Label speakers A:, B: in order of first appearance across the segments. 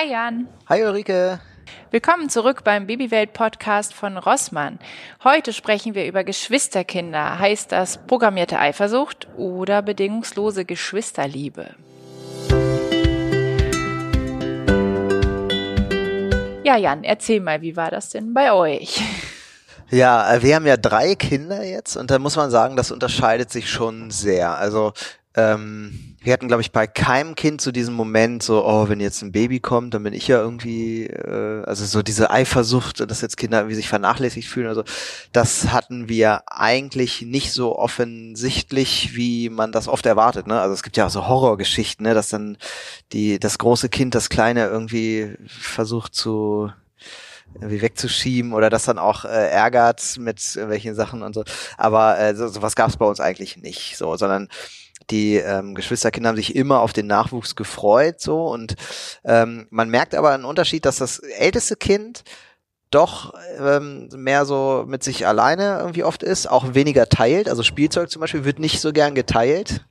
A: Hi Jan.
B: Hi Ulrike.
A: Willkommen zurück beim Babywelt-Podcast von Rossmann. Heute sprechen wir über Geschwisterkinder. Heißt das programmierte Eifersucht oder bedingungslose Geschwisterliebe? Ja, Jan, erzähl mal, wie war das denn bei euch?
B: Ja, äh, wir haben ja drei Kinder jetzt und da muss man sagen, das unterscheidet sich schon sehr. Also ähm, wir hatten, glaube ich, bei keinem Kind so diesen Moment, so, oh, wenn jetzt ein Baby kommt, dann bin ich ja irgendwie, äh, also so diese Eifersucht, dass jetzt Kinder irgendwie sich vernachlässigt fühlen. Also das hatten wir eigentlich nicht so offensichtlich, wie man das oft erwartet. Ne? Also es gibt ja auch so Horrorgeschichten, ne? dass dann die das große Kind das Kleine irgendwie versucht zu irgendwie wegzuschieben oder das dann auch äh, ärgert mit welchen Sachen und so. Aber äh, so, sowas gab es bei uns eigentlich nicht, so, sondern die ähm, Geschwisterkinder haben sich immer auf den Nachwuchs gefreut, so und ähm, man merkt aber einen Unterschied, dass das älteste Kind doch ähm, mehr so mit sich alleine irgendwie oft ist, auch weniger teilt. Also Spielzeug zum Beispiel wird nicht so gern geteilt.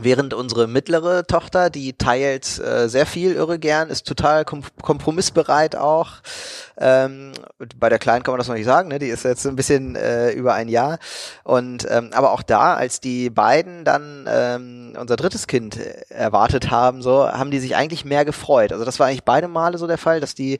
B: Während unsere mittlere Tochter, die teilt äh, sehr viel irre gern, ist total kom kompromissbereit auch. Ähm, bei der Kleinen kann man das noch nicht sagen, ne? die ist jetzt ein bisschen äh, über ein Jahr. Und ähm, aber auch da, als die beiden dann ähm, unser drittes Kind erwartet haben, so haben die sich eigentlich mehr gefreut. Also das war eigentlich beide Male so der Fall, dass die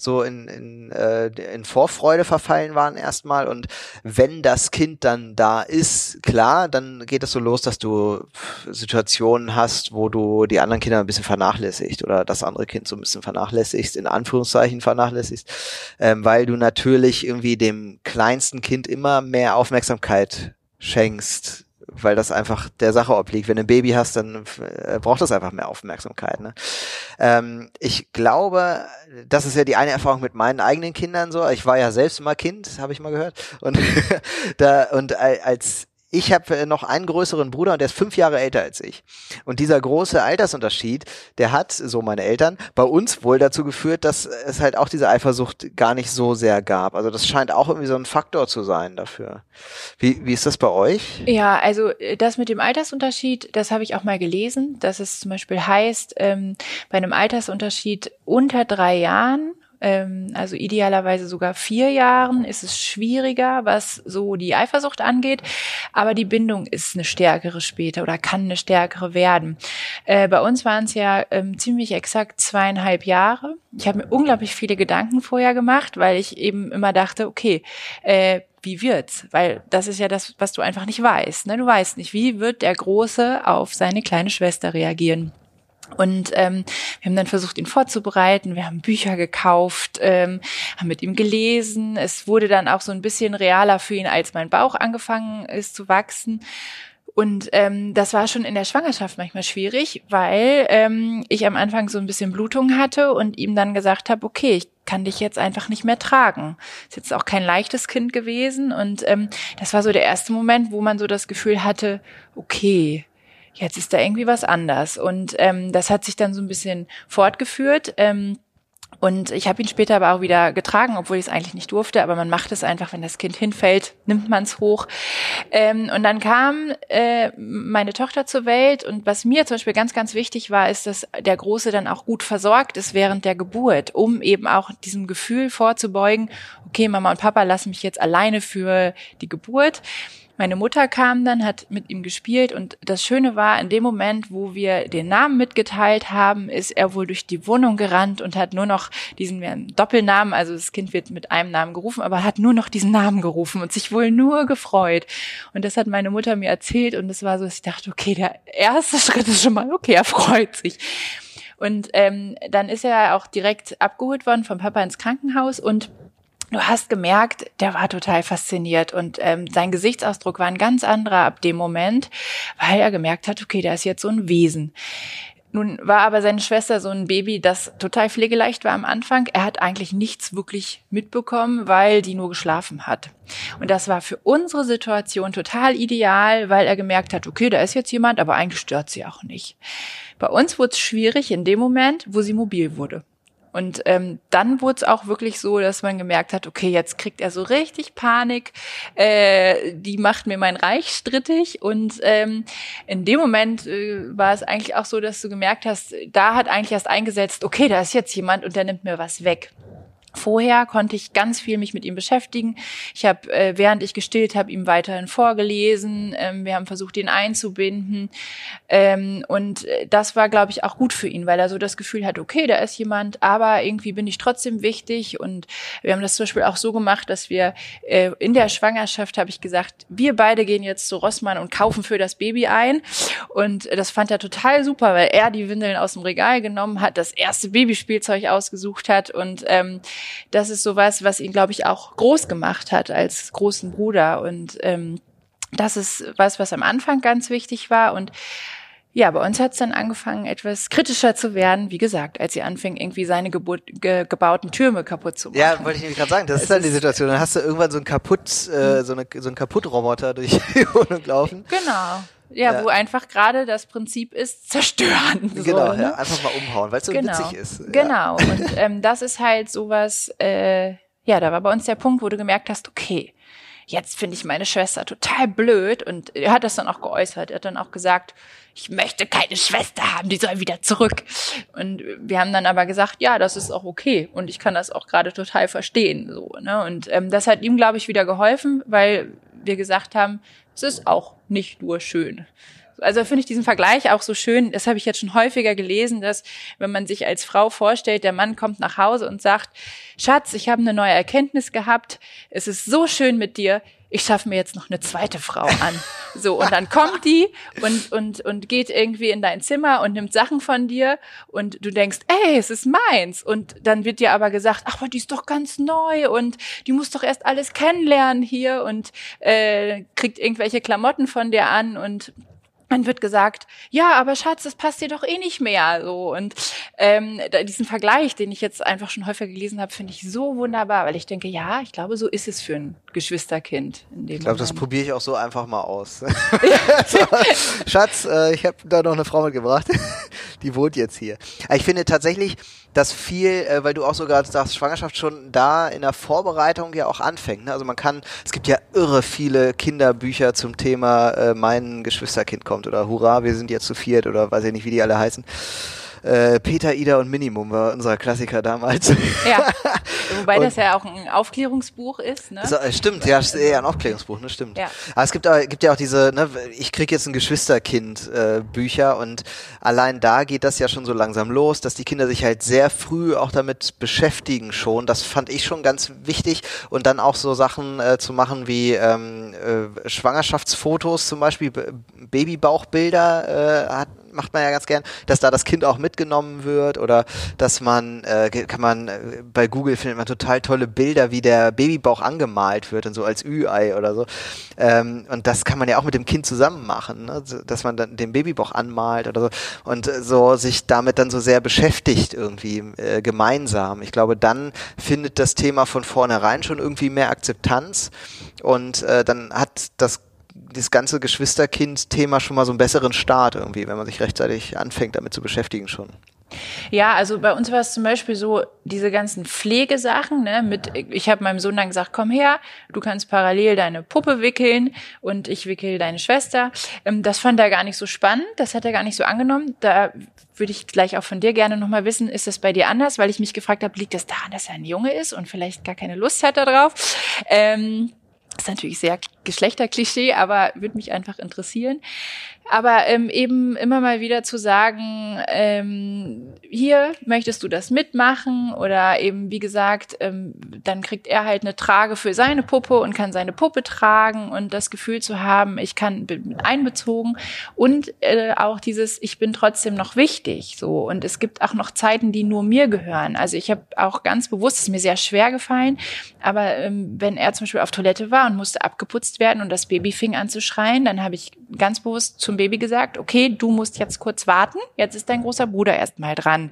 B: so in, in, äh, in Vorfreude verfallen waren erstmal. Und wenn das Kind dann da ist, klar, dann geht es so los, dass du Situationen hast, wo du die anderen Kinder ein bisschen vernachlässigst oder das andere Kind so ein bisschen vernachlässigst, in Anführungszeichen vernachlässigst, ähm, weil du natürlich irgendwie dem kleinsten Kind immer mehr Aufmerksamkeit schenkst weil das einfach der Sache obliegt. Wenn du ein Baby hast, dann äh, braucht das einfach mehr Aufmerksamkeit. Ne? Ähm, ich glaube, das ist ja die eine Erfahrung mit meinen eigenen Kindern so. Ich war ja selbst immer Kind, habe ich mal gehört. Und da und als ich habe äh, noch einen größeren Bruder und der ist fünf Jahre älter als ich. Und dieser große Altersunterschied, der hat, so meine Eltern, bei uns wohl dazu geführt, dass es halt auch diese Eifersucht gar nicht so sehr gab. Also das scheint auch irgendwie so ein Faktor zu sein dafür. Wie, wie ist das bei euch?
A: Ja, also äh, das mit dem Altersunterschied, das habe ich auch mal gelesen, dass es zum Beispiel heißt, ähm, bei einem Altersunterschied unter drei Jahren ähm, also idealerweise sogar vier Jahren, ist es schwieriger, was so die Eifersucht angeht. Aber die Bindung ist eine stärkere später oder kann eine stärkere werden. Äh, bei uns waren es ja ähm, ziemlich exakt zweieinhalb Jahre. Ich habe mir unglaublich viele Gedanken vorher gemacht, weil ich eben immer dachte, okay, äh, wie wird's? Weil das ist ja das, was du einfach nicht weißt. Ne? Du weißt nicht, wie wird der Große auf seine kleine Schwester reagieren. Und ähm, wir haben dann versucht, ihn vorzubereiten. Wir haben Bücher gekauft, ähm, haben mit ihm gelesen. Es wurde dann auch so ein bisschen realer für ihn, als mein Bauch angefangen ist zu wachsen. Und ähm, das war schon in der Schwangerschaft manchmal schwierig, weil ähm, ich am Anfang so ein bisschen Blutung hatte und ihm dann gesagt habe, okay, ich kann dich jetzt einfach nicht mehr tragen. Ist jetzt auch kein leichtes Kind gewesen. Und ähm, das war so der erste Moment, wo man so das Gefühl hatte, okay, jetzt ist da irgendwie was anders. Und ähm, das hat sich dann so ein bisschen fortgeführt. Ähm, und ich habe ihn später aber auch wieder getragen, obwohl ich es eigentlich nicht durfte. Aber man macht es einfach, wenn das Kind hinfällt, nimmt man es hoch. Ähm, und dann kam äh, meine Tochter zur Welt. Und was mir zum Beispiel ganz, ganz wichtig war, ist, dass der Große dann auch gut versorgt ist während der Geburt, um eben auch diesem Gefühl vorzubeugen, okay, Mama und Papa lassen mich jetzt alleine für die Geburt. Meine Mutter kam dann, hat mit ihm gespielt und das Schöne war, in dem Moment, wo wir den Namen mitgeteilt haben, ist er wohl durch die Wohnung gerannt und hat nur noch diesen Doppelnamen, also das Kind wird mit einem Namen gerufen, aber hat nur noch diesen Namen gerufen und sich wohl nur gefreut. Und das hat meine Mutter mir erzählt und es war so, dass ich dachte, okay, der erste Schritt ist schon mal, okay, er freut sich. Und ähm, dann ist er auch direkt abgeholt worden vom Papa ins Krankenhaus und du hast gemerkt, der war total fasziniert und ähm, sein Gesichtsausdruck war ein ganz anderer ab dem Moment, weil er gemerkt hat, okay, da ist jetzt so ein Wesen. Nun war aber seine Schwester so ein Baby, das total pflegeleicht war am Anfang. Er hat eigentlich nichts wirklich mitbekommen, weil die nur geschlafen hat. Und das war für unsere Situation total ideal, weil er gemerkt hat, okay, da ist jetzt jemand, aber eigentlich stört sie auch nicht. Bei uns wurde es schwierig in dem Moment, wo sie mobil wurde Und ähm, dann wurde es auch wirklich so, dass man gemerkt hat, okay, jetzt kriegt er so richtig Panik, äh, die macht mir mein Reich strittig. Und ähm, in dem Moment äh, war es eigentlich auch so, dass du gemerkt hast, da hat eigentlich erst eingesetzt, okay, da ist jetzt jemand und der nimmt mir was weg. Vorher konnte ich ganz viel mich mit ihm beschäftigen. Ich habe, äh, während ich gestillt habe, ihm weiterhin vorgelesen. Ähm, wir haben versucht, ihn einzubinden. Ähm, und äh, das war, glaube ich, auch gut für ihn, weil er so das Gefühl hat, okay, da ist jemand, aber irgendwie bin ich trotzdem wichtig. Und wir haben das zum Beispiel auch so gemacht, dass wir äh, in der Schwangerschaft, habe ich gesagt, wir beide gehen jetzt zu Rossmann und kaufen für das Baby ein. Und das fand er total super, weil er die Windeln aus dem Regal genommen hat, das erste Babyspielzeug ausgesucht hat und ähm, das ist sowas, was ihn, glaube ich, auch groß gemacht hat als großen Bruder. Und ähm, das ist was, was am Anfang ganz wichtig war. Und ja, bei uns hat es dann angefangen, etwas kritischer zu werden, wie gesagt, als sie anfing, irgendwie seine Geburt, ge, gebauten Türme kaputt zu machen.
B: Ja, wollte ich nämlich gerade sagen, das es ist dann die Situation. Dann hast du irgendwann so einen kaputt, äh, so, eine, so einen Kaputtroboter durch die Wohnung laufen.
A: Genau. Ja, ja, wo einfach gerade das Prinzip ist, zerstören.
B: Genau, ne? ja, einfach mal umhauen, weil es so genau. witzig ist.
A: Genau, und ähm, das ist halt sowas, äh, ja, da war bei uns der Punkt, wo du gemerkt hast, okay, jetzt finde ich meine Schwester total blöd und er hat das dann auch geäußert. Er hat dann auch gesagt, ich möchte keine Schwester haben, die soll wieder zurück. Und wir haben dann aber gesagt, ja, das ist auch okay und ich kann das auch gerade total verstehen. So, ne? Und ähm, das hat ihm, glaube ich, wieder geholfen, weil wir gesagt haben, es ist auch nicht nur schön. Also finde ich diesen Vergleich auch so schön. Das habe ich jetzt schon häufiger gelesen, dass wenn man sich als Frau vorstellt, der Mann kommt nach Hause und sagt, Schatz, ich habe eine neue Erkenntnis gehabt. Es ist so schön mit dir ich schaffe mir jetzt noch eine zweite Frau an. So, und dann kommt die und, und, und geht irgendwie in dein Zimmer und nimmt Sachen von dir und du denkst, ey, es ist meins. Und dann wird dir aber gesagt, ach, aber die ist doch ganz neu und die muss doch erst alles kennenlernen hier und äh, kriegt irgendwelche Klamotten von dir an und man wird gesagt, ja, aber Schatz, das passt dir doch eh nicht mehr. So und ähm, diesen Vergleich, den ich jetzt einfach schon häufiger gelesen habe, finde ich so wunderbar, weil ich denke, ja, ich glaube, so ist es für ein Geschwisterkind.
B: Ich glaube, das probiere ich auch so einfach mal aus. Schatz, äh, ich habe da noch eine Frau mitgebracht, die wohnt jetzt hier. ich finde tatsächlich, dass viel, äh, weil du auch sogar sagst, Schwangerschaft schon da in der Vorbereitung ja auch anfängt. Ne? Also man kann, es gibt ja irre viele Kinderbücher zum Thema äh, mein Geschwisterkind kommt oder Hurra, wir sind jetzt zu viert oder weiß ich nicht, wie die alle heißen. Äh, Peter, Ida und Minimum war unser Klassiker damals.
A: Ja, wobei und das ja auch ein Aufklärungsbuch ist. Ne?
B: So, äh, stimmt, ja, ist eher ein Aufklärungsbuch, ne, stimmt. Ja. Aber es gibt, auch, gibt ja auch diese, ne, ich krieg jetzt ein Geschwisterkind äh, Bücher und allein da geht das ja schon so langsam los, dass die Kinder sich halt sehr früh auch damit beschäftigen schon. Das fand ich schon ganz wichtig und dann auch so Sachen äh, zu machen wie ähm, äh, Schwangerschaftsfotos zum Beispiel, Babybauchbilder äh, hat macht man ja ganz gern, dass da das Kind auch mitgenommen wird oder dass man, äh, kann man, äh, bei Google findet man total tolle Bilder, wie der Babybauch angemalt wird und so als Ü-Ei oder so. Ähm, und das kann man ja auch mit dem Kind zusammen machen, ne? dass man dann den Babybauch anmalt oder so und äh, so sich damit dann so sehr beschäftigt irgendwie äh, gemeinsam. Ich glaube, dann findet das Thema von vornherein schon irgendwie mehr Akzeptanz und äh, dann hat das das ganze Geschwisterkind-Thema schon mal so einen besseren Start irgendwie, wenn man sich rechtzeitig anfängt, damit zu beschäftigen schon.
A: Ja, also bei uns war es zum Beispiel so, diese ganzen Pflegesachen, ne, mit, ich habe meinem Sohn dann gesagt, komm her, du kannst parallel deine Puppe wickeln und ich wickel deine Schwester. Ähm, das fand er gar nicht so spannend, das hat er gar nicht so angenommen. Da würde ich gleich auch von dir gerne nochmal wissen, ist das bei dir anders? Weil ich mich gefragt habe, liegt das daran, dass er ein Junge ist und vielleicht gar keine Lust hat darauf? Ähm, ist natürlich sehr Geschlechterklischee, aber würde mich einfach interessieren. Aber ähm, eben immer mal wieder zu sagen, ähm, hier möchtest du das mitmachen oder eben wie gesagt, ähm, dann kriegt er halt eine Trage für seine Puppe und kann seine Puppe tragen und das Gefühl zu haben, ich kann bin einbezogen und äh, auch dieses, ich bin trotzdem noch wichtig, so und es gibt auch noch Zeiten, die nur mir gehören. Also ich habe auch ganz bewusst, es ist mir sehr schwer gefallen, aber ähm, wenn er zum Beispiel auf Toilette war und musste abgeputzt werden und das Baby fing an zu schreien, dann habe ich ganz bewusst zum Baby gesagt, okay, du musst jetzt kurz warten, jetzt ist dein großer Bruder erstmal dran.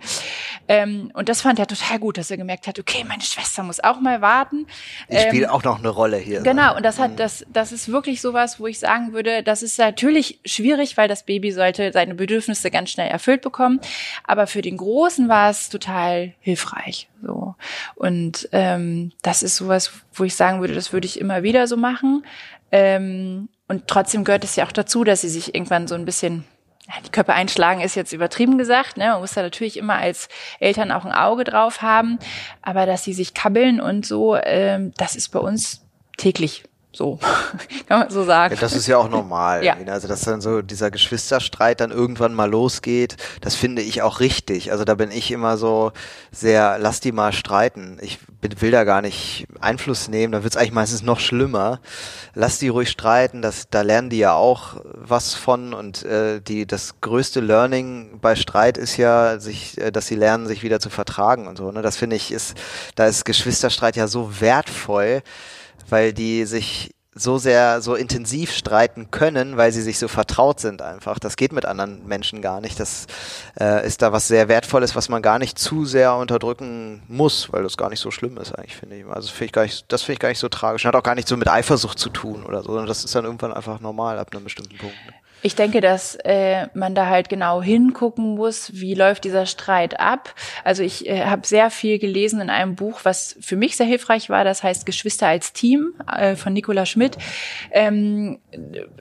A: Ähm, und das fand er total gut, dass er gemerkt hat, okay, meine Schwester muss auch mal warten.
B: Ich ähm, spiele auch noch eine Rolle hier.
A: Genau, und das hat, mhm. das, das ist wirklich sowas, wo ich sagen würde, das ist natürlich schwierig, weil das Baby sollte seine Bedürfnisse ganz schnell erfüllt bekommen. Aber für den Großen war es total hilfreich. So. Und ähm, das ist sowas, wo ich sagen würde, das würde ich immer wieder so machen. Ähm, und trotzdem gehört es ja auch dazu, dass sie sich irgendwann so ein bisschen die Köpfe einschlagen ist jetzt übertrieben gesagt. Ne? Man muss da natürlich immer als Eltern auch ein Auge drauf haben. Aber dass sie sich kabbeln und so, ähm, das ist bei uns täglich so, kann man so sagen.
B: Ja, das ist ja auch normal. Ja. Also, dass dann so dieser Geschwisterstreit dann irgendwann mal losgeht, das finde ich auch richtig. Also, da bin ich immer so sehr, lass die mal streiten. Ich will da gar nicht Einfluss nehmen, da wird es eigentlich meistens noch schlimmer. Lass die ruhig streiten, das, da lernen die ja auch was von und äh, die, das größte Learning bei Streit ist ja, sich, äh, dass sie lernen, sich wieder zu vertragen und so. Ne? Das finde ich ist, da ist Geschwisterstreit ja so wertvoll weil die sich so sehr, so intensiv streiten können, weil sie sich so vertraut sind einfach. Das geht mit anderen Menschen gar nicht. Das äh, ist da was sehr Wertvolles, was man gar nicht zu sehr unterdrücken muss, weil das gar nicht so schlimm ist eigentlich, finde ich. Also finde ich gar nicht, das finde ich gar nicht so tragisch. Hat auch gar nicht so mit Eifersucht zu tun oder so, sondern das ist dann irgendwann einfach normal ab einem bestimmten Punkt.
A: Ich denke, dass äh, man da halt genau hingucken muss, wie läuft dieser Streit ab. Also ich äh, habe sehr viel gelesen in einem Buch, was für mich sehr hilfreich war. Das heißt Geschwister als Team äh, von Nicola Schmidt. Ähm,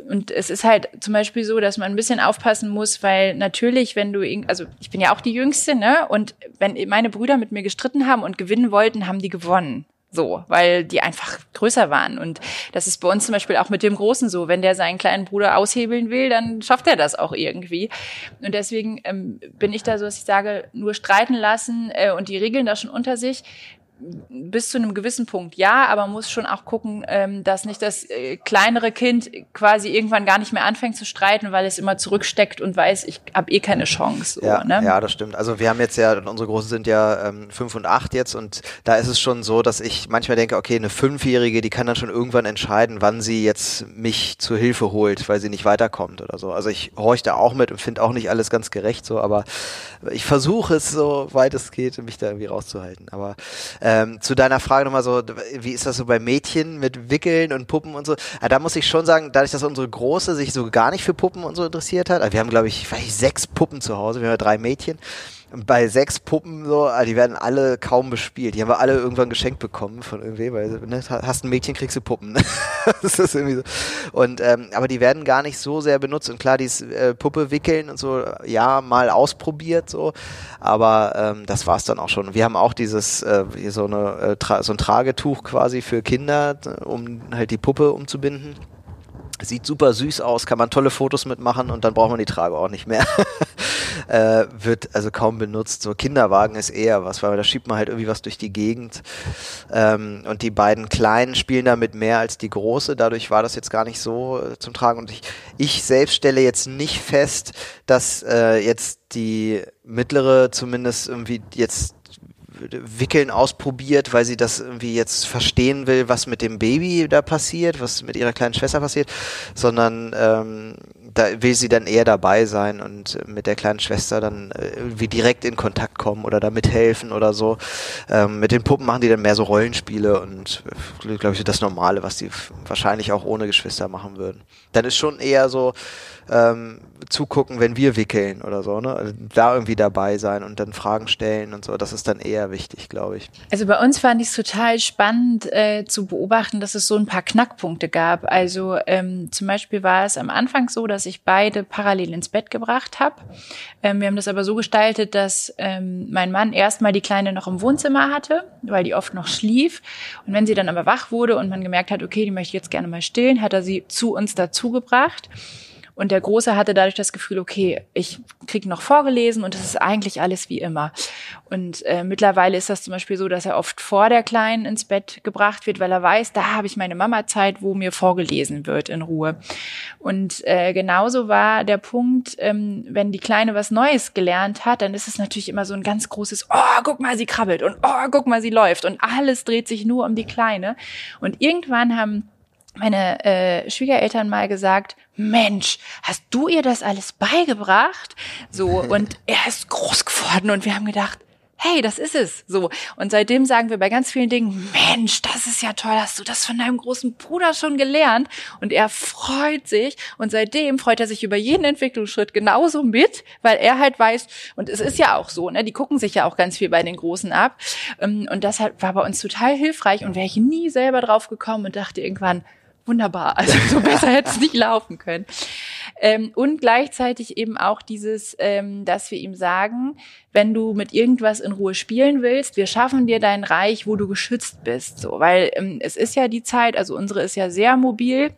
A: und es ist halt zum Beispiel so, dass man ein bisschen aufpassen muss, weil natürlich, wenn du, also ich bin ja auch die Jüngste, ne? Und wenn meine Brüder mit mir gestritten haben und gewinnen wollten, haben die gewonnen. So, weil die einfach größer waren. Und das ist bei uns zum Beispiel auch mit dem Großen so. Wenn der seinen kleinen Bruder aushebeln will, dann schafft er das auch irgendwie. Und deswegen ähm, bin ich da so, dass ich sage, nur streiten lassen äh, und die regeln das schon unter sich bis zu einem gewissen Punkt ja, aber muss schon auch gucken, ähm, dass nicht das äh, kleinere Kind quasi irgendwann gar nicht mehr anfängt zu streiten, weil es immer zurücksteckt und weiß, ich habe eh keine Chance.
B: So, ja, ne? ja, das stimmt. Also wir haben jetzt ja, unsere Großen sind ja ähm, fünf und acht jetzt und da ist es schon so, dass ich manchmal denke, okay, eine Fünfjährige, die kann dann schon irgendwann entscheiden, wann sie jetzt mich zur Hilfe holt, weil sie nicht weiterkommt oder so. Also ich horche da auch mit und finde auch nicht alles ganz gerecht so, aber ich versuche es so weit es geht, mich da irgendwie rauszuhalten. Aber ähm, zu deiner Frage nochmal so, wie ist das so bei Mädchen mit Wickeln und Puppen und so? Ja, ah, da muss ich schon sagen, dadurch, dass unsere Große sich so gar nicht für Puppen und so interessiert hat, also wir haben glaube ich, vielleicht sechs Puppen zu Hause, wir haben drei Mädchen bei sechs Puppen so, ah, die werden alle kaum bespielt. Die haben wir alle irgendwann geschenkt bekommen von irgendwem, weil ne, hast ein Mädchen, kriegst du Puppen. Das ist irgendwie so. Und ähm, aber die werden gar nicht so sehr benutzt. Und klar, dieses äh, Puppe wickeln und so, ja, mal ausprobiert so. Aber ähm, das war's dann auch schon. Wir haben auch dieses äh, so eine äh, so ein Tragetuch quasi für Kinder, um halt die Puppe umzubinden. Sieht super süß aus, kann man tolle Fotos mitmachen und dann braucht man die Trage auch nicht mehr. äh, wird also kaum benutzt. So Kinderwagen ist eher was, weil da schiebt man halt irgendwie was durch die Gegend. Ähm, und die beiden Kleinen spielen damit mehr als die Große. Dadurch war das jetzt gar nicht so äh, zum Tragen. Und ich, ich selbst stelle jetzt nicht fest, dass äh, jetzt die mittlere zumindest irgendwie jetzt Wickeln ausprobiert, weil sie das irgendwie jetzt verstehen will, was mit dem Baby da passiert, was mit ihrer kleinen Schwester passiert, sondern ähm, da will sie dann eher dabei sein und mit der kleinen Schwester dann äh, irgendwie direkt in Kontakt kommen oder da mithelfen oder so. Ähm, mit den Puppen machen die dann mehr so Rollenspiele und äh, glaube ich das Normale, was die wahrscheinlich auch ohne Geschwister machen würden. Dann ist schon eher so, ähm, zugucken, wenn wir wickeln oder so, ne? Also da irgendwie dabei sein und dann Fragen stellen und so, das ist dann eher wichtig, glaube ich.
A: Also bei uns fand ich es total spannend äh, zu beobachten, dass es so ein paar Knackpunkte gab. Also ähm, zum Beispiel war es am Anfang so, dass ich beide parallel ins Bett gebracht habe. Ähm, wir haben das aber so gestaltet, dass ähm, mein Mann erstmal die Kleine noch im Wohnzimmer hatte, weil die oft noch schlief. Und wenn sie dann aber wach wurde und man gemerkt hat, okay, die möchte ich jetzt gerne mal stillen, hat er sie zu uns dazugebracht. Und der Große hatte dadurch das Gefühl, okay, ich krieg noch vorgelesen und es ist eigentlich alles wie immer. Und äh, mittlerweile ist das zum Beispiel so, dass er oft vor der Kleinen ins Bett gebracht wird, weil er weiß, da habe ich meine Mama-Zeit, wo mir vorgelesen wird in Ruhe. Und äh, genauso war der Punkt, ähm, wenn die Kleine was Neues gelernt hat, dann ist es natürlich immer so ein ganz großes, oh, guck mal, sie krabbelt und oh, guck mal, sie läuft und alles dreht sich nur um die Kleine. Und irgendwann haben meine äh, Schwiegereltern mal gesagt, Mensch, hast du ihr das alles beigebracht? So, und er ist groß geworden und wir haben gedacht, hey, das ist es. So. Und seitdem sagen wir bei ganz vielen Dingen, Mensch, das ist ja toll, hast du das von deinem großen Bruder schon gelernt? Und er freut sich. Und seitdem freut er sich über jeden Entwicklungsschritt genauso mit, weil er halt weiß, und es ist ja auch so, ne, die gucken sich ja auch ganz viel bei den Großen ab. Ähm, und das war bei uns total hilfreich und wäre ich nie selber drauf gekommen und dachte irgendwann, wunderbar. Also so besser hätte es nicht laufen können. Ähm, und gleichzeitig eben auch dieses, ähm, dass wir ihm sagen, wenn du mit irgendwas in Ruhe spielen willst, wir schaffen dir dein Reich, wo du geschützt bist. So, weil ähm, es ist ja die Zeit, also unsere ist ja sehr mobil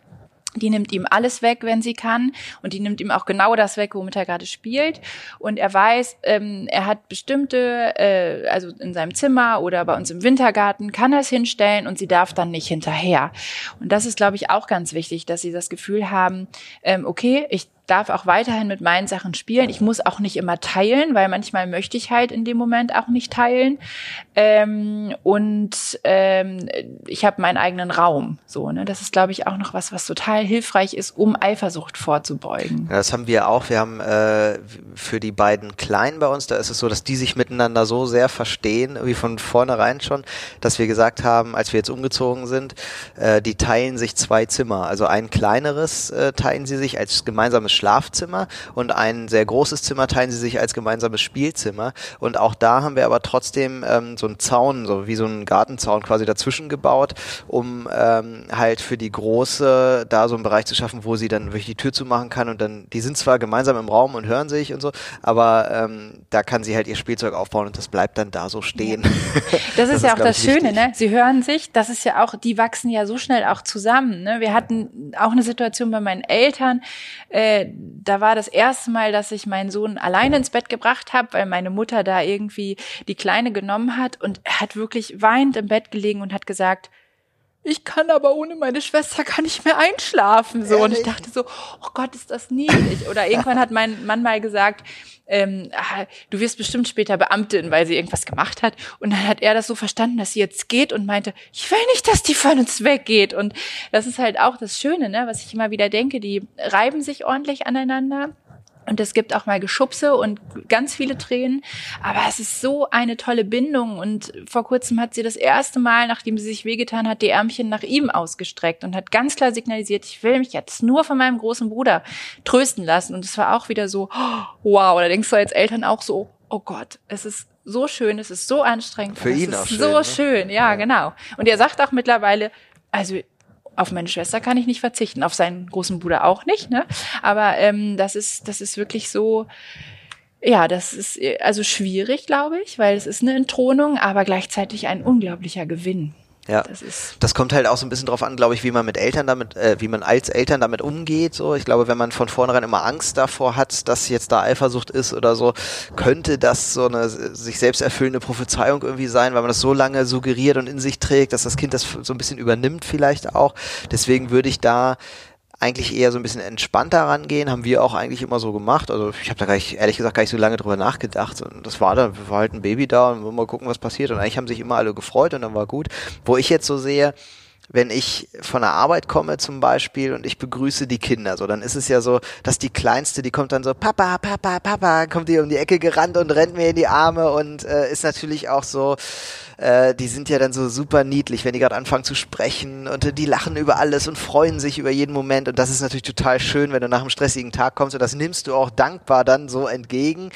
A: die nimmt ihm alles weg, wenn sie kann. Und die nimmt ihm auch genau das weg, womit er gerade spielt. Und er weiß, ähm, er hat bestimmte, äh, also in seinem Zimmer oder bei uns im Wintergarten, kann er es hinstellen und sie darf dann nicht hinterher. Und das ist, glaube ich, auch ganz wichtig, dass sie das Gefühl haben, ähm, okay, ich darf auch weiterhin mit meinen Sachen spielen. Ich muss auch nicht immer teilen, weil manchmal möchte ich halt in dem Moment auch nicht teilen. Ähm, und ähm, ich habe meinen eigenen Raum. So, ne? Das ist, glaube ich, auch noch was, was total hilfreich ist, um Eifersucht vorzubeugen.
B: Ja, das haben wir auch. Wir haben äh, für die beiden Kleinen bei uns, da ist es so, dass die sich miteinander so sehr verstehen, wie von vornherein schon, dass wir gesagt haben, als wir jetzt umgezogen sind, äh, die teilen sich zwei Zimmer. Also ein kleineres äh, teilen sie sich als gemeinsames Schlafzimmer und ein sehr großes Zimmer teilen sie sich als gemeinsames Spielzimmer. Und auch da haben wir aber trotzdem ähm, so einen Zaun, so wie so einen Gartenzaun quasi dazwischen gebaut, um ähm, halt für die Große da so einen Bereich zu schaffen, wo sie dann wirklich die Tür zumachen kann und dann, die sind zwar gemeinsam im Raum und hören sich und so, aber ähm, da kann sie halt ihr Spielzeug aufbauen und das bleibt dann da so stehen.
A: Das, das ist ja auch das Schöne, ne? Sie hören sich, das ist ja auch, die wachsen ja so schnell auch zusammen. Ne? Wir hatten auch eine Situation bei meinen Eltern, äh, da war das erste Mal, dass ich meinen Sohn alleine ins Bett gebracht habe, weil meine Mutter da irgendwie die Kleine genommen hat und er hat wirklich weinend im Bett gelegen und hat gesagt, ich kann aber ohne meine Schwester gar nicht mehr einschlafen. So. Und ich dachte so, oh Gott, ist das niedlich. Oder irgendwann hat mein Mann mal gesagt, ähm, ah, du wirst bestimmt später Beamtin, weil sie irgendwas gemacht hat. Und dann hat er das so verstanden, dass sie jetzt geht und meinte, ich will nicht, dass die von uns weggeht. Und das ist halt auch das Schöne, ne, was ich immer wieder denke, die reiben sich ordentlich aneinander und es gibt auch mal Geschubse und ganz viele Tränen. Aber es ist so eine tolle Bindung. Und vor kurzem hat sie das erste Mal, nachdem sie sich wehgetan hat, die Ärmchen nach ihm ausgestreckt und hat ganz klar signalisiert, ich will mich jetzt nur von meinem großen Bruder trösten lassen. Und es war auch wieder so, wow, da denkst du als Eltern auch so, oh Gott, es ist so schön, es ist so anstrengend.
B: Für ihn
A: auch
B: schön.
A: So ne? schön, ja, ja, genau. Und er sagt auch mittlerweile, also auf meine Schwester kann ich nicht verzichten, auf seinen großen Bruder auch nicht, ne? Aber ähm, das ist, das ist wirklich so, ja, das ist also schwierig, glaube ich, weil es ist eine Entthronung, aber gleichzeitig ein unglaublicher Gewinn.
B: Ja, das, ist das kommt halt auch so ein bisschen drauf an, glaube ich, wie man mit Eltern damit, äh, wie man als Eltern damit umgeht. So, ich glaube, wenn man von vornherein immer Angst davor hat, dass jetzt da Eifersucht ist oder so, könnte das so eine sich selbst erfüllende Prophezeiung irgendwie sein, weil man das so lange suggeriert und in sich trägt, dass das Kind das so ein bisschen übernimmt vielleicht auch. Deswegen würde ich da eigentlich eher so ein bisschen entspannter rangehen, haben wir auch eigentlich immer so gemacht. Also ich habe da gar nicht, ehrlich gesagt gar nicht so lange drüber nachgedacht. Und das war dann, war halt ein Baby da und wir mal gucken, was passiert. Und eigentlich haben sich immer alle gefreut und dann war gut. Wo ich jetzt so sehe, wenn ich von der Arbeit komme zum Beispiel und ich begrüße die Kinder, so dann ist es ja so, dass die Kleinste, die kommt dann so, Papa, Papa, Papa, kommt die um die Ecke gerannt und rennt mir in die Arme und äh, ist natürlich auch so, äh, die sind ja dann so super niedlich, wenn die gerade anfangen zu sprechen und die lachen über alles und freuen sich über jeden Moment und das ist natürlich total schön, wenn du nach einem stressigen Tag kommst und das nimmst du auch dankbar dann so entgegen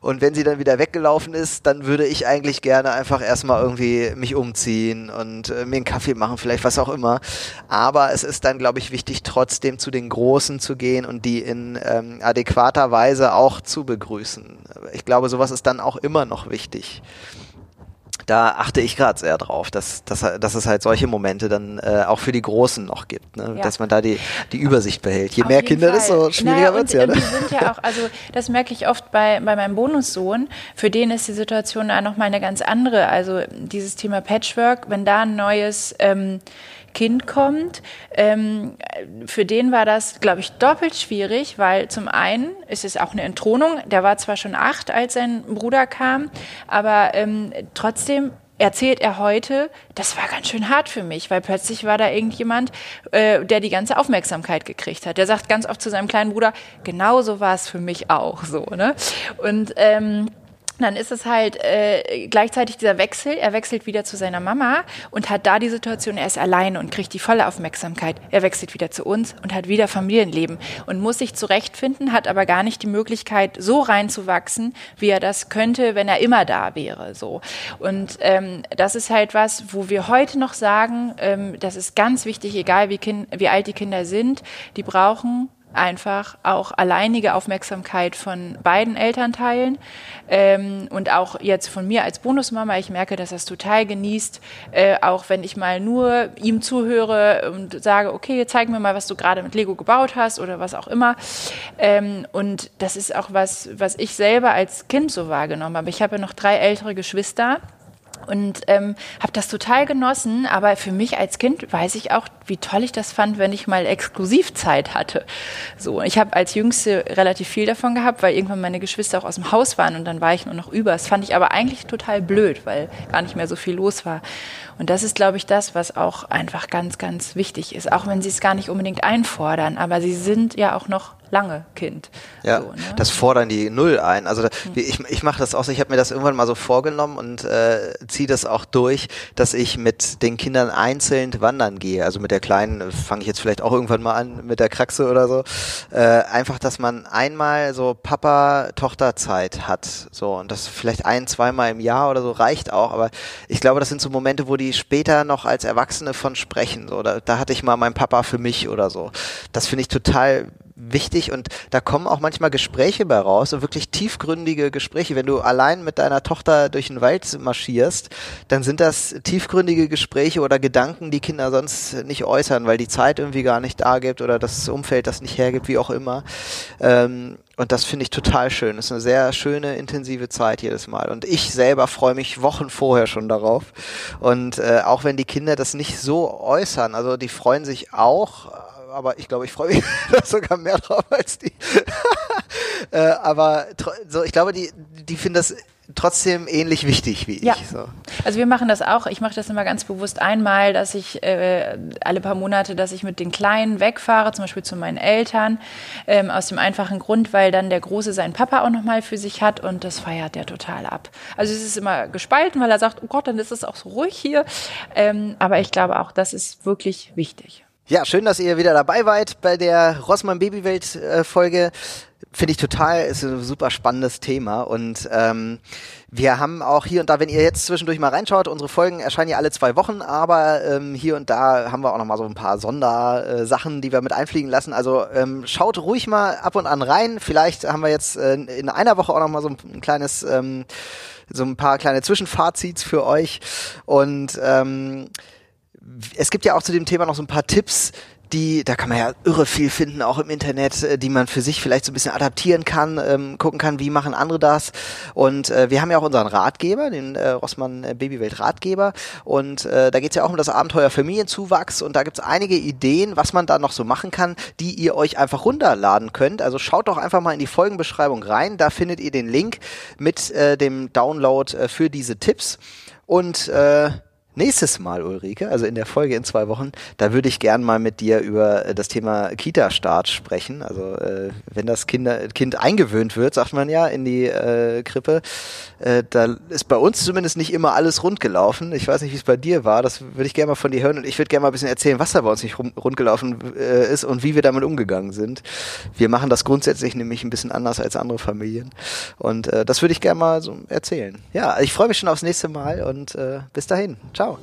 B: und wenn sie dann wieder weggelaufen ist, dann würde ich eigentlich gerne einfach erstmal irgendwie mich umziehen und äh, mir einen Kaffee machen, vielleicht was auch immer, aber es ist dann glaube ich wichtig trotzdem zu den Großen zu gehen und die in ähm, adäquater Weise auch zu begrüßen. Ich glaube, sowas ist dann auch immer noch wichtig da achte ich gerade sehr drauf, dass, dass, dass es halt solche Momente dann äh, auch für die Großen noch gibt, ne? Ja. dass man da die, die Übersicht behält. Je Auf mehr Kinder, Fall. desto schwieriger naja, wird's ja. Ne?
A: Die sind ja auch, also das merke ich oft bei, bei meinem Bonussohn, für den ist die Situation da nochmal eine ganz andere. Also dieses Thema Patchwork, wenn da ein neues ähm, Kind kommt. Ähm, für den war das, glaube ich, doppelt schwierig, weil zum einen ist es auch eine Entthronung. Der war zwar schon acht, als sein Bruder kam, aber ähm, trotzdem erzählt er heute, das war ganz schön hart für mich, weil plötzlich war da irgendjemand, äh, der die ganze Aufmerksamkeit gekriegt hat. Der sagt ganz oft zu seinem kleinen Bruder, genauso war es für mich auch so. Ne? Und ähm, dann ist es halt äh, gleichzeitig dieser Wechsel. Er wechselt wieder zu seiner Mama und hat da die Situation, er ist alleine und kriegt die volle Aufmerksamkeit. Er wechselt wieder zu uns und hat wieder Familienleben und muss sich zurechtfinden, hat aber gar nicht die Möglichkeit, so reinzuwachsen, wie er das könnte, wenn er immer da wäre. So und ähm, das ist halt was, wo wir heute noch sagen, ähm, das ist ganz wichtig, egal wie, kind, wie alt die Kinder sind, die brauchen einfach auch alleinige Aufmerksamkeit von beiden Elternteilen ähm, und auch jetzt von mir als Bonusmama. Ich merke, dass er es total genießt, äh, auch wenn ich mal nur ihm zuhöre und sage, okay, zeig mir mal, was du gerade mit Lego gebaut hast oder was auch immer. Ähm, und das ist auch was, was ich selber als Kind so wahrgenommen habe. Ich habe ja noch drei ältere Geschwister und ähm, habe das total genossen. Aber für mich als Kind weiß ich auch, wie toll ich das fand, wenn ich mal Exklusivzeit hatte. So, ich habe als Jüngste relativ viel davon gehabt, weil irgendwann meine Geschwister auch aus dem Haus waren und dann war ich nur noch über. Das fand ich aber eigentlich total blöd, weil gar nicht mehr so viel los war. Und das ist, glaube ich, das, was auch einfach ganz, ganz wichtig ist. Auch wenn sie es gar nicht unbedingt einfordern, aber sie sind ja auch noch lange Kind.
B: Ja, so, ne? das fordern die null ein. Also hm. ich, ich mache das auch so, ich habe mir das irgendwann mal so vorgenommen und äh, ziehe das auch durch, dass ich mit den Kindern einzeln wandern gehe. Also mit der Kleinen äh, fange ich jetzt vielleicht auch irgendwann mal an, mit der Kraxe oder so. Äh, einfach, dass man einmal so Papa-Tochter-Zeit hat. So, und das vielleicht ein, zweimal im Jahr oder so reicht auch. Aber ich glaube, das sind so Momente, wo die später noch als Erwachsene von sprechen. So, da, da hatte ich mal meinen Papa für mich oder so. Das finde ich total wichtig und da kommen auch manchmal Gespräche bei raus, so wirklich tiefgründige Gespräche. Wenn du allein mit deiner Tochter durch den Wald marschierst, dann sind das tiefgründige Gespräche oder Gedanken, die Kinder sonst nicht äußern, weil die Zeit irgendwie gar nicht da gibt oder das Umfeld das nicht hergibt, wie auch immer. Ähm, und das finde ich total schön. Das ist eine sehr schöne, intensive Zeit jedes Mal. Und ich selber freue mich Wochen vorher schon darauf. Und äh, auch wenn die Kinder das nicht so äußern, also die freuen sich auch, aber ich glaube, ich freue mich sogar mehr drauf als die. äh, aber so, ich glaube, die, die finden das trotzdem ähnlich wichtig wie
A: ja.
B: ich. So.
A: Also wir machen das auch. Ich mache das immer ganz bewusst einmal, dass ich äh, alle paar Monate, dass ich mit den Kleinen wegfahre, zum Beispiel zu meinen Eltern, ähm, aus dem einfachen Grund, weil dann der Große seinen Papa auch nochmal für sich hat und das feiert der total ab. Also es ist immer gespalten, weil er sagt, oh Gott, dann ist es auch so ruhig hier. Ähm, aber ich glaube auch, das ist wirklich wichtig.
B: Ja, schön, dass ihr wieder dabei wart bei der Rossmann Babywelt äh, Folge. Finde ich total, ist ein super spannendes Thema und ähm, wir haben auch hier und da, wenn ihr jetzt zwischendurch mal reinschaut, unsere Folgen erscheinen ja alle zwei Wochen, aber ähm, hier und da haben wir auch noch mal so ein paar Sondersachen, äh, die wir mit einfliegen lassen. Also ähm, schaut ruhig mal ab und an rein. Vielleicht haben wir jetzt äh, in einer Woche auch noch mal so ein, kleines, ähm, so ein paar kleine Zwischenfazits für euch und ähm, es gibt ja auch zu dem Thema noch so ein paar Tipps, die, da kann man ja irre viel finden, auch im Internet, äh, die man für sich vielleicht so ein bisschen adaptieren kann, ähm, gucken kann, wie machen andere das. Und äh, wir haben ja auch unseren Ratgeber, den äh, Rossmann äh, Babywelt Ratgeber. Und äh, da geht's ja auch um das Abenteuer Familienzuwachs. Und da gibt's einige Ideen, was man da noch so machen kann, die ihr euch einfach runterladen könnt. Also schaut doch einfach mal in die Folgenbeschreibung rein. Da findet ihr den Link mit äh, dem Download äh, für diese Tipps. Und äh, Nächstes Mal, Ulrike, also in der Folge in zwei Wochen, da würde ich gern mal mit dir über äh, das Thema Kita-Start sprechen. Also äh, wenn das Kinder, Kind eingewöhnt wird, sagt man ja, in die äh, Krippe, äh, da ist bei uns zumindest nicht immer alles rund gelaufen. Ich weiß nicht, wie es bei dir war. Das würde ich gerne mal von dir hören und ich würde gerne mal ein bisschen erzählen, was da bei uns nicht rund gelaufen äh, ist und wie wir damit umgegangen sind. Wir machen das grundsätzlich nämlich ein bisschen anders als andere Familien und äh, das würde ich gerne mal so erzählen. Ja, ich freue mich schon aufs nächste Mal und äh, bis dahin. Ciao. tal.